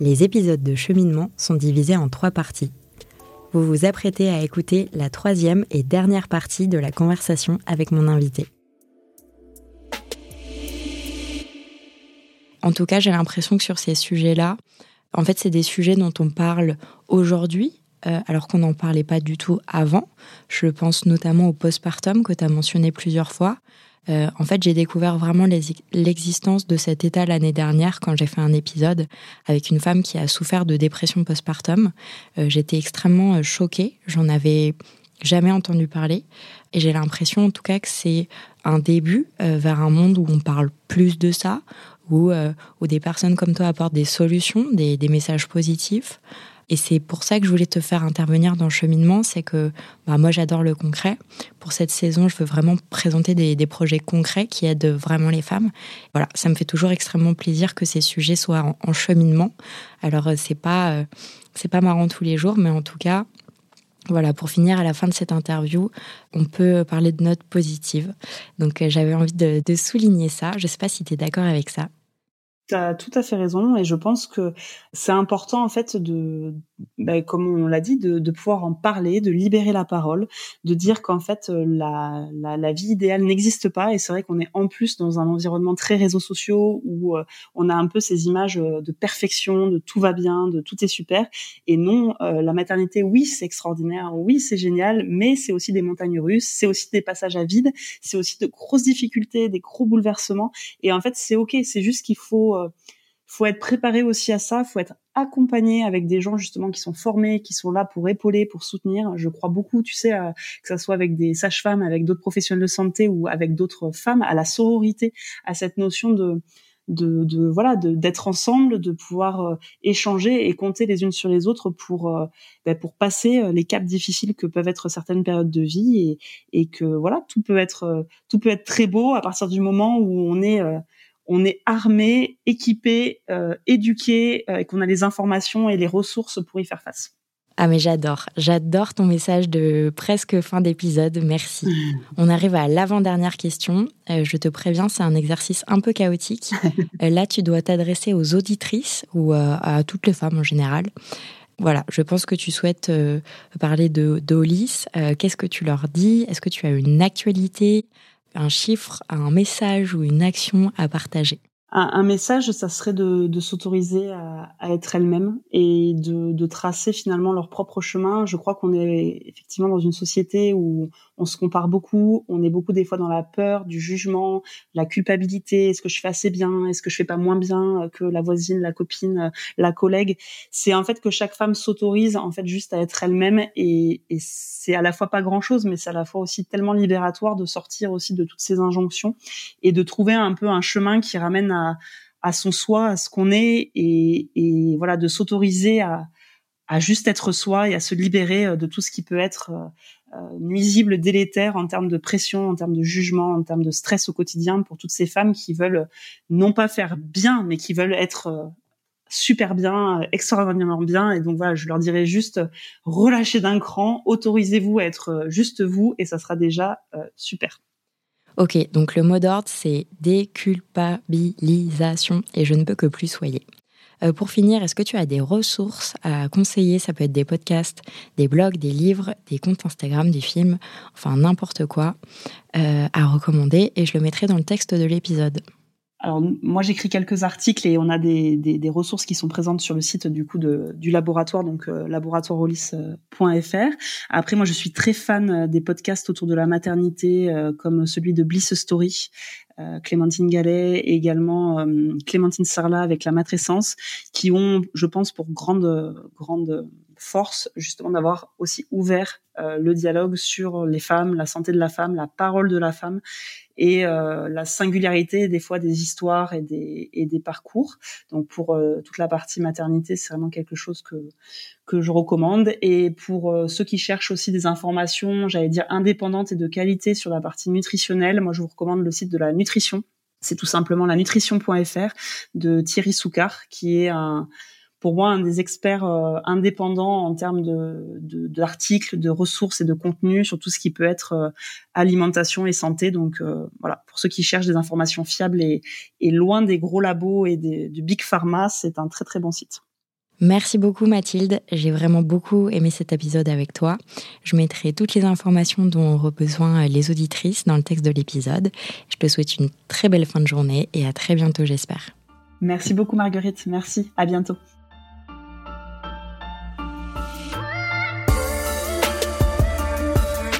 Les épisodes de cheminement sont divisés en trois parties. Vous vous apprêtez à écouter la troisième et dernière partie de la conversation avec mon invité. En tout cas, j'ai l'impression que sur ces sujets-là, en fait, c'est des sujets dont on parle aujourd'hui, euh, alors qu'on n'en parlait pas du tout avant. Je pense notamment au postpartum que tu as mentionné plusieurs fois. Euh, en fait, j'ai découvert vraiment l'existence de cet état l'année dernière quand j'ai fait un épisode avec une femme qui a souffert de dépression postpartum. Euh, J'étais extrêmement euh, choquée. J'en avais jamais entendu parler. Et j'ai l'impression, en tout cas, que c'est un début vers un monde où on parle plus de ça, où, où des personnes comme toi apportent des solutions, des messages positifs. Et c'est pour ça que je voulais te faire intervenir dans le cheminement, c'est que bah, moi j'adore le concret. Pour cette saison, je veux vraiment présenter des, projets concrets qui aident vraiment les femmes. Voilà, ça me fait toujours extrêmement plaisir que ces sujets soient en, en cheminement. Alors euh, c'est pas euh, c'est pas marrant tous les jours, mais en tout cas. Voilà, pour finir, à la fin de cette interview, on peut parler de notes positives. Donc, euh, j'avais envie de, de souligner ça. Je ne sais pas si tu es d'accord avec ça. Tu as tout à fait raison et je pense que c'est important en fait de, ben, comme on l'a dit, de, pouvoir en parler, de libérer la parole, de dire qu'en fait euh, la, la, la, vie idéale n'existe pas et c'est vrai qu'on est en plus dans un environnement très réseaux sociaux où euh, on a un peu ces images euh, de perfection, de tout va bien, de tout est super et non, la maternité oui c'est extraordinaire, oui c'est génial, mais c'est aussi des montagnes russes, c'est aussi des passages à vide, c'est aussi de grosses difficultés, des gros bouleversements et en fait c'est ok, c'est juste qu'il faut faut, euh, faut être préparé aussi à ça, faut être accompagné avec des gens justement qui sont formés, qui sont là pour épauler, pour soutenir. Je crois beaucoup, tu sais, que ça soit avec des sages-femmes, avec d'autres professionnels de santé ou avec d'autres femmes, à la sororité, à cette notion de de, voilà d'être ensemble, de pouvoir euh, échanger et compter les unes sur les autres pour euh, ben, pour passer les caps difficiles que peuvent être certaines périodes de vie et, et que voilà tout peut être tout peut être très beau à partir du moment où on est on est armé, équipé, euh, éduqué, euh, et qu'on a les informations et les ressources pour y faire face. Ah mais j'adore, j'adore ton message de presque fin d'épisode, merci. On arrive à l'avant-dernière question. Euh, je te préviens, c'est un exercice un peu chaotique. là, tu dois t'adresser aux auditrices ou à toutes les femmes en général. Voilà, je pense que tu souhaites parler de d'Olis. Qu'est-ce que tu leur dis? Est-ce que tu as une actualité? Un chiffre, un message ou une action à partager un, message, ça serait de, s'autoriser à, être elle-même et de, tracer finalement leur propre chemin. Je crois qu'on est effectivement dans une société où on se compare beaucoup, on est beaucoup des fois dans la peur, du jugement, la culpabilité. Est-ce que je fais assez bien Est-ce que je fais pas moins bien que la voisine, la copine, la collègue C'est en fait que chaque femme s'autorise en fait juste à être elle-même et, et c'est à la fois pas grand-chose, mais c'est à la fois aussi tellement libératoire de sortir aussi de toutes ces injonctions et de trouver un peu un chemin qui ramène à, à son soi, à ce qu'on est et, et voilà de s'autoriser à, à juste être soi et à se libérer de tout ce qui peut être euh, nuisible, délétère en termes de pression, en termes de jugement, en termes de stress au quotidien pour toutes ces femmes qui veulent non pas faire bien, mais qui veulent être euh, super bien, euh, extraordinairement bien. Et donc voilà, je leur dirais juste relâchez d'un cran, autorisez-vous à être juste vous et ça sera déjà super. Ok, donc le mot d'ordre, c'est déculpabilisation et je ne peux que plus soyer. Euh, pour finir, est-ce que tu as des ressources à conseiller? Ça peut être des podcasts, des blogs, des livres, des comptes Instagram, des films, enfin n'importe quoi euh, à recommander et je le mettrai dans le texte de l'épisode. Alors moi j'écris quelques articles et on a des, ressources qui sont présentes sur le site du laboratoire donc euh. Après moi je suis très fan euh, des podcasts autour de la maternité comme celui de Bliss Story, euh, Clémentine Gallet et également Clémentine Sarla avec la matrescence qui ont je pense pour grande grande force justement d'avoir aussi ouvert le dialogue sur les femmes, la santé de la femme, la parole de la femme et euh, la singularité des fois des histoires et des, des parcours. Donc pour euh, toute la partie maternité, c'est vraiment quelque chose que que je recommande. Et pour euh, ceux qui cherchent aussi des informations, j'allais dire indépendantes et de qualité sur la partie nutritionnelle, moi je vous recommande le site de la nutrition. C'est tout simplement la nutrition.fr de Thierry Soucard, qui est un pour moi un des experts indépendants en termes de d'articles, de, ressources et de contenu sur tout ce qui peut être alimentation et santé. Donc voilà, pour ceux qui cherchent des informations fiables et, et loin des gros labos et des, du big pharma, c'est un très très bon site. Merci beaucoup Mathilde, j'ai vraiment beaucoup aimé cet épisode avec toi. Je mettrai toutes les informations dont ont besoin les auditrices dans le texte de l'épisode. Je te souhaite une très belle fin de journée et à très bientôt j'espère. Merci beaucoup Marguerite, merci, à bientôt.